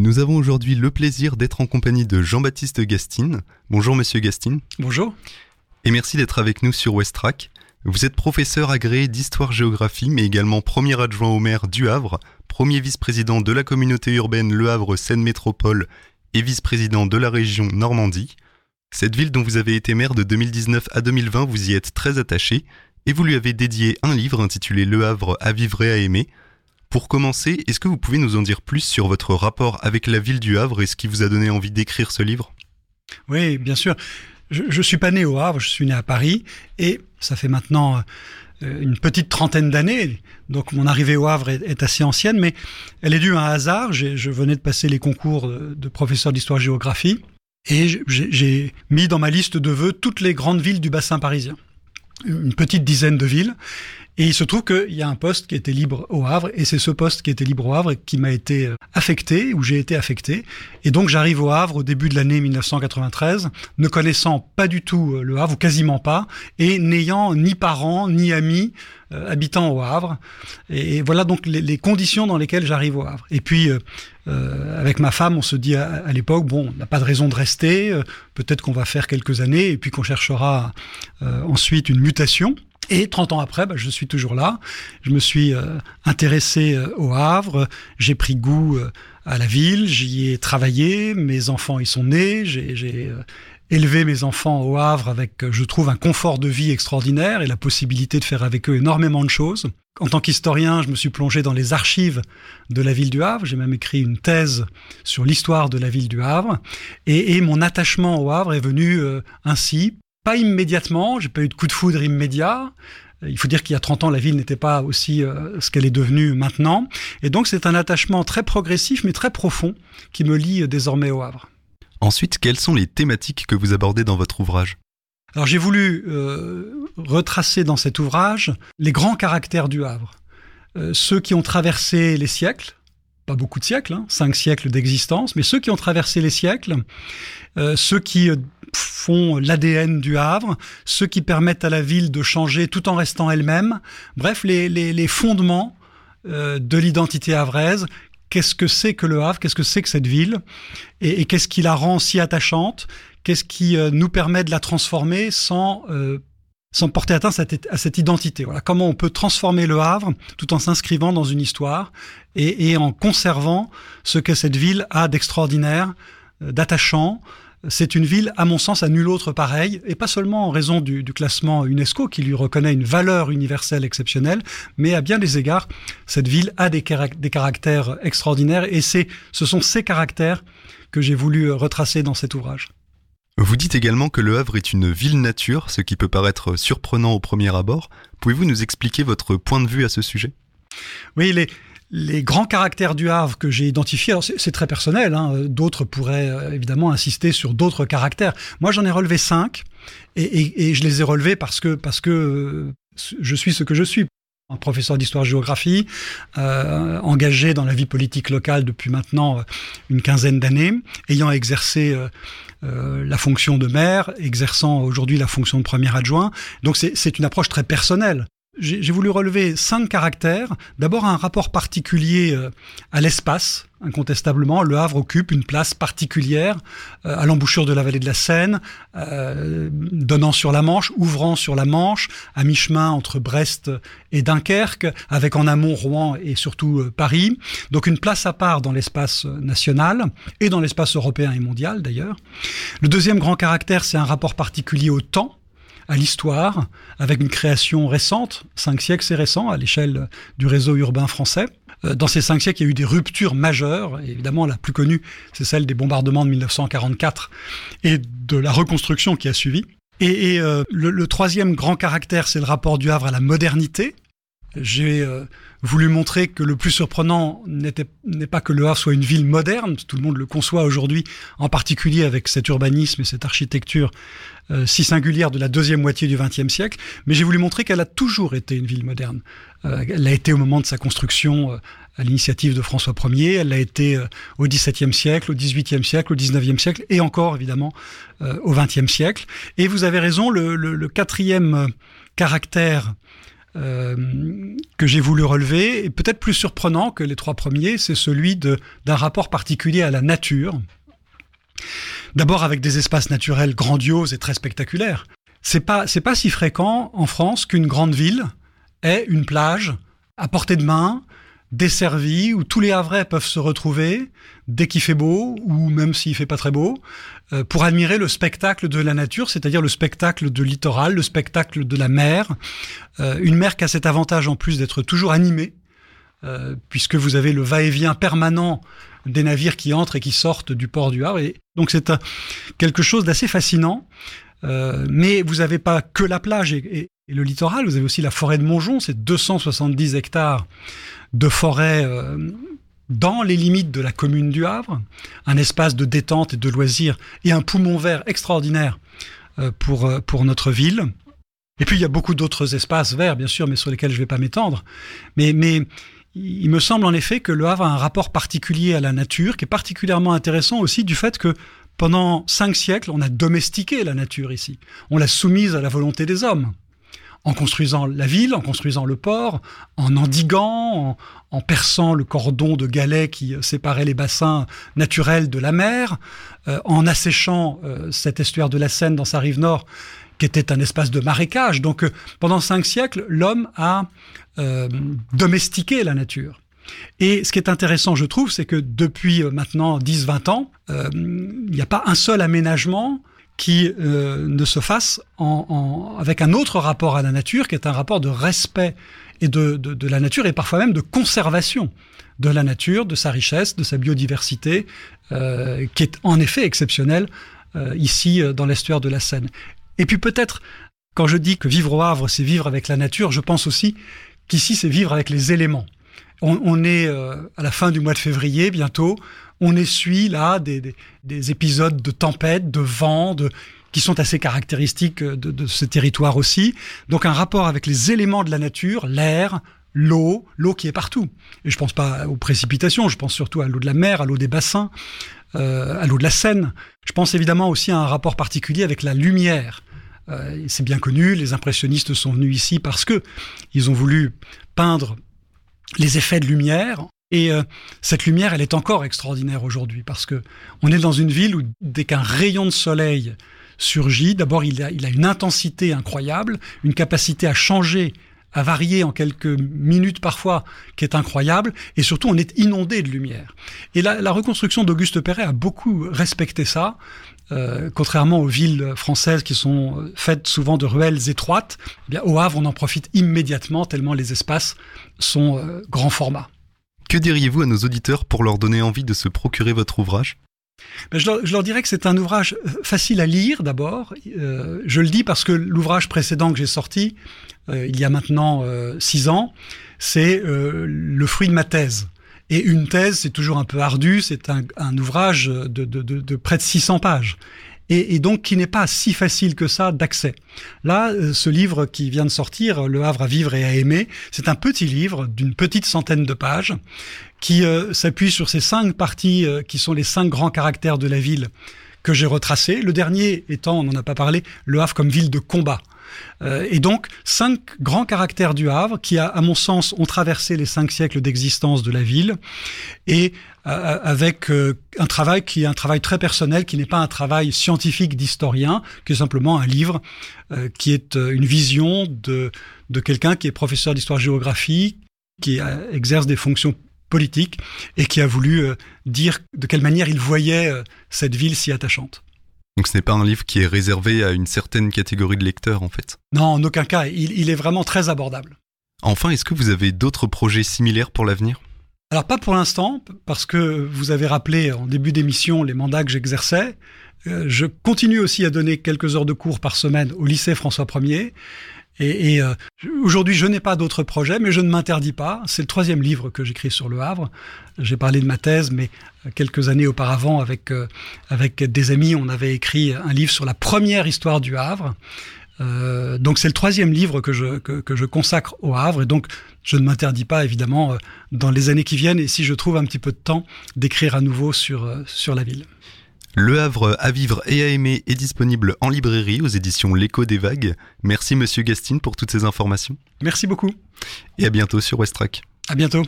Nous avons aujourd'hui le plaisir d'être en compagnie de Jean-Baptiste Gastine. Bonjour Monsieur Gastine. Bonjour. Et merci d'être avec nous sur Westrack. Vous êtes professeur agréé d'histoire-géographie, mais également premier adjoint au maire du Havre, premier vice-président de la communauté urbaine Le Havre-Seine Métropole et vice-président de la région Normandie. Cette ville dont vous avez été maire de 2019 à 2020, vous y êtes très attaché, et vous lui avez dédié un livre intitulé Le Havre à vivre et à aimer, pour commencer, est-ce que vous pouvez nous en dire plus sur votre rapport avec la ville du Havre et ce qui vous a donné envie d'écrire ce livre? Oui, bien sûr. Je, ne suis pas né au Havre, je suis né à Paris et ça fait maintenant euh, une petite trentaine d'années. Donc mon arrivée au Havre est, assez ancienne, mais elle est due à un hasard. Je venais de passer les concours de professeur d'histoire-géographie et j'ai mis dans ma liste de vœux toutes les grandes villes du bassin parisien une petite dizaine de villes. Et il se trouve qu'il y a un poste qui était libre au Havre, et c'est ce poste qui était libre au Havre qui m'a été euh, affecté, où j'ai été affecté. Et donc j'arrive au Havre au début de l'année 1993, ne connaissant pas du tout euh, le Havre, ou quasiment pas, et n'ayant ni parents, ni amis euh, habitant au Havre. Et, voilà donc les, conditions dans lesquelles j'arrive au Havre. Et puis, avec ma femme, on se dit à, l'époque, bon, on n'a pas de raison de rester, peut-être qu'on va faire quelques années, et puis qu'on cherchera ensuite une mutation. Et 30 ans après, bah, je suis toujours là. Je me suis euh, intéressé euh, au Havre, j'ai pris goût euh, à la ville, j'y ai travaillé, mes enfants y sont nés, j'ai élevé mes enfants au Havre avec, je trouve, un confort de vie extraordinaire et la possibilité de faire avec eux énormément de choses. En tant qu'historien, je me suis plongé dans les archives de la ville du Havre. J'ai même écrit une thèse sur l'histoire de la ville du Havre. Et, et, mon attachement au Havre est venu ainsi pas immédiatement, j'ai pas eu de coup de foudre immédiat. Il faut dire qu'il y a 30 ans, la ville n'était pas aussi euh, ce qu'elle est devenue maintenant. Et donc, c'est un attachement très progressif, mais très profond, qui me lie euh, désormais au Havre. Ensuite, quelles sont les thématiques que vous abordez dans votre ouvrage? Alors, j'ai voulu euh, retracer dans cet ouvrage les grands caractères du Havre. ceux qui ont traversé les siècles, pas beaucoup de siècles, hein, cinq siècles d'existence, mais ceux qui ont traversé les siècles, ceux qui font l'ADN du Havre, ceux qui permettent à la ville de changer tout en restant elle-même. Bref, les, fondements euh, de l'identité havraise. Qu'est-ce que c'est que le Havre Qu'est-ce que c'est que cette ville Et, qu'est-ce qui la rend si attachante Qu'est-ce qui euh, nous permet de la transformer sans euh, sans porter atteinte à cette identité. Voilà comment on peut transformer le Havre tout en s'inscrivant dans une histoire et en conservant ce que cette ville a d'extraordinaire, d'attachant, c'est une ville, à mon sens, à nul autre pareil, et pas seulement en raison du, classement UNESCO qui lui reconnaît une valeur universelle exceptionnelle, mais à bien des égards, cette ville a des, caractères extraordinaires, et c'est, ce sont ces caractères que j'ai voulu retracer dans cet ouvrage. Vous dites également que Le Havre est une ville nature, ce qui peut paraître surprenant au premier abord. Pouvez-vous nous expliquer votre point de vue à ce sujet? Oui, les, les grands caractères du Havre que j'ai identifiés, alors c'est très personnel, hein, d'autres pourraient euh, évidemment insister sur d'autres caractères. Moi, j'en ai relevé cinq, et, je les ai relevés parce que parce que euh, je suis ce que je suis. Un professeur d'histoire-géographie, euh, engagé dans la vie politique locale depuis maintenant une quinzaine d'années, ayant exercé la fonction de maire, exerçant aujourd'hui la fonction de premier adjoint. Donc c'est une approche très personnelle j'ai voulu relever cinq caractères. D'abord un rapport particulier euh, à l'espace, incontestablement. Le Havre occupe une place particulière euh, à l'embouchure de la vallée de la Seine, euh, donnant sur la Manche, ouvrant sur la Manche, à mi-chemin entre Brest et Dunkerque, avec en amont Rouen et surtout Paris. Donc une place à part dans l'espace national et dans l'espace européen et mondial d'ailleurs. Le deuxième grand caractère, c'est un rapport particulier au temps à l'histoire, avec une création récente, cinq siècles c'est récent à l'échelle du réseau urbain français. Euh, dans ces cinq siècles, il y a eu des ruptures majeures. évidemment, la plus connue, c'est celle des bombardements de 1944 et de la reconstruction qui a suivi. Et, euh, le, troisième grand caractère, c'est le rapport du Havre à la modernité. J'ai euh, voulu montrer que le plus surprenant n'est pas que Le Havre soit une ville moderne, tout le monde le conçoit aujourd'hui, en particulier avec cet urbanisme et cette architecture euh, si singulière de la deuxième moitié du XXe siècle, mais j'ai voulu montrer qu'elle a toujours été une ville moderne. Euh, elle l'a été au moment de sa construction euh, à l'initiative de François Ier, elle l'a été au XVIIe siècle, au XVIIIe siècle, au XIXe siècle et encore évidemment au XXe siècle. Et vous avez raison, le, le, le quatrième caractère que j'ai voulu relever, et peut-être plus surprenant que les trois premiers, c'est celui d'un rapport particulier à la nature. D'abord avec des espaces naturels grandioses et très spectaculaires. C'est pas, pas si fréquent en France qu'une grande ville ait une plage à portée de main, desservie, où tous les Havrais peuvent se retrouver dès qu'il fait beau, ou même s'il fait pas très beau, euh, pour admirer le spectacle de la nature, c'est-à-dire le spectacle de littoral, le spectacle de la mer. Euh, une mer qui a cet avantage en plus d'être toujours animée, euh, puisque vous avez le va-et-vient permanent des navires qui entrent et qui sortent du port du Havre. Donc c'est quelque chose d'assez fascinant. Mais vous n'avez pas que la plage et, le littoral, vous avez aussi la forêt de Montjon, c'est 270 hectares de forêt euh, dans les limites de la commune du Havre, un espace de détente et de loisirs et un poumon vert extraordinaire euh, pour, euh, pour notre ville. Et puis il y a beaucoup d'autres espaces verts, bien sûr, mais sur lesquels je ne vais pas m'étendre. Mais il me semble en effet que le Havre a un rapport particulier à la nature, qui est particulièrement intéressant aussi du fait que pendant cinq siècles, on a domestiqué la nature ici. On l'a soumise à la volonté des hommes en construisant la ville, en construisant le port, en endiguant, en, perçant le cordon de galets qui séparait les bassins naturels de la mer, euh, en asséchant euh, cet estuaire de la Seine dans sa rive nord, qui était un espace de marécage. Donc euh, pendant cinq siècles, l'homme a domestiqué la nature. Et ce qui est intéressant, je trouve, c'est que depuis maintenant 10-20 ans, il n'y a pas un seul aménagement qui euh, ne se fasse avec un autre rapport à la nature, qui est un rapport de respect et de, la nature, et parfois même de conservation de la nature, de sa richesse, de sa biodiversité, euh, qui est en effet exceptionnelle euh, ici dans l'estuaire de la Seine. Et puis peut-être, quand je dis que vivre au Havre, c'est vivre avec la nature, je pense aussi qu'ici, c'est vivre avec les éléments. On, on est à la fin du mois de février bientôt on essuie là des, épisodes de tempête, de vent, de, qui sont assez caractéristiques de, ce territoire aussi. Donc un rapport avec les éléments de la nature, l'air, l'eau, l'eau qui est partout. Et je pense pas aux précipitations, je pense surtout à l'eau de la mer, à l'eau des bassins, euh, à l'eau de la Seine. Je pense évidemment aussi à un rapport particulier avec la lumière. Euh, c'est bien connu, les impressionnistes sont venus ici parce que ils ont voulu peindre les effets de lumière. Et euh, cette lumière, elle est encore extraordinaire aujourd'hui parce que on est dans une ville où dès qu'un rayon de soleil surgit, d'abord il a, il a une intensité incroyable, une capacité à changer, à varier en quelques minutes parfois, qui est incroyable, et surtout on est inondé de lumière. Et la, reconstruction d'Auguste Perret a beaucoup respecté ça. Euh, contrairement aux villes françaises qui sont faites souvent de ruelles étroites, eh bien, au Havre, on en profite immédiatement tellement les espaces sont euh, grand format. Que diriez-vous à nos auditeurs pour leur donner envie de se procurer votre ouvrage? Je, leur, dirais que c'est un ouvrage euh, facile à lire d'abord. Euh, je le dis parce que l'ouvrage précédent que j'ai sorti, euh, il y a maintenant six ans, c'est le fruit de ma thèse. Et une thèse, c'est toujours un peu ardu, c'est un, ouvrage de, de, près de 600 pages et, donc qui n'est pas si facile que ça d'accès. Là, euh, ce livre qui vient de sortir, Le Havre à vivre et à aimer, c'est un petit livre d'une petite centaine de pages qui euh, s'appuie sur ces cinq parties euh, qui sont les cinq grands caractères de la ville que j'ai retracés. Le dernier étant, on n'en a pas parlé, Le Havre comme ville de combat. Euh, et donc, cinq grands caractères du Havre qui, à, mon sens, ont traversé les cinq siècles d'existence de la ville et euh, avec euh, un travail qui est un travail très personnel, qui n'est pas un travail scientifique d'historien, qui est simplement un livre qui est une vision de, de quelqu'un qui est professeur d'histoire-géographie, qui exerce des fonctions politiques et qui a voulu dire de quelle manière il voyait cette ville si attachante. Donc ce n'est pas un livre qui est réservé à une certaine catégorie de lecteurs en fait Non, en aucun cas. Il, est vraiment très abordable. Enfin, est-ce que vous avez d'autres projets similaires pour l'avenir? Alors pas pour l'instant, parce que vous avez rappelé en début d'émission les mandats que j'exerçais. Euh, je continue aussi à donner quelques heures de cours par semaine au lycée François 1er. Et, euh, aujourd'hui, je n'ai pas d'autres projets, mais je ne m'interdis pas. C'est le troisième livre que j'écris sur le Havre. J'ai parlé de ma thèse, mais euh, quelques années auparavant, avec euh, avec des amis, on avait écrit un livre sur la première histoire du Havre. donc c'est le troisième livre que je que, que, je consacre au Havre, et donc je ne m'interdis pas évidemment dans les années qui viennent, et si je trouve un petit peu de temps, d'écrire à nouveau sur sur la ville. Le Havre à vivre et à aimer est disponible en librairie aux éditions L'écho des vagues. Merci monsieur Gastine pour toutes ces informations. Merci beaucoup. Et à bientôt sur Westrack. À bientôt.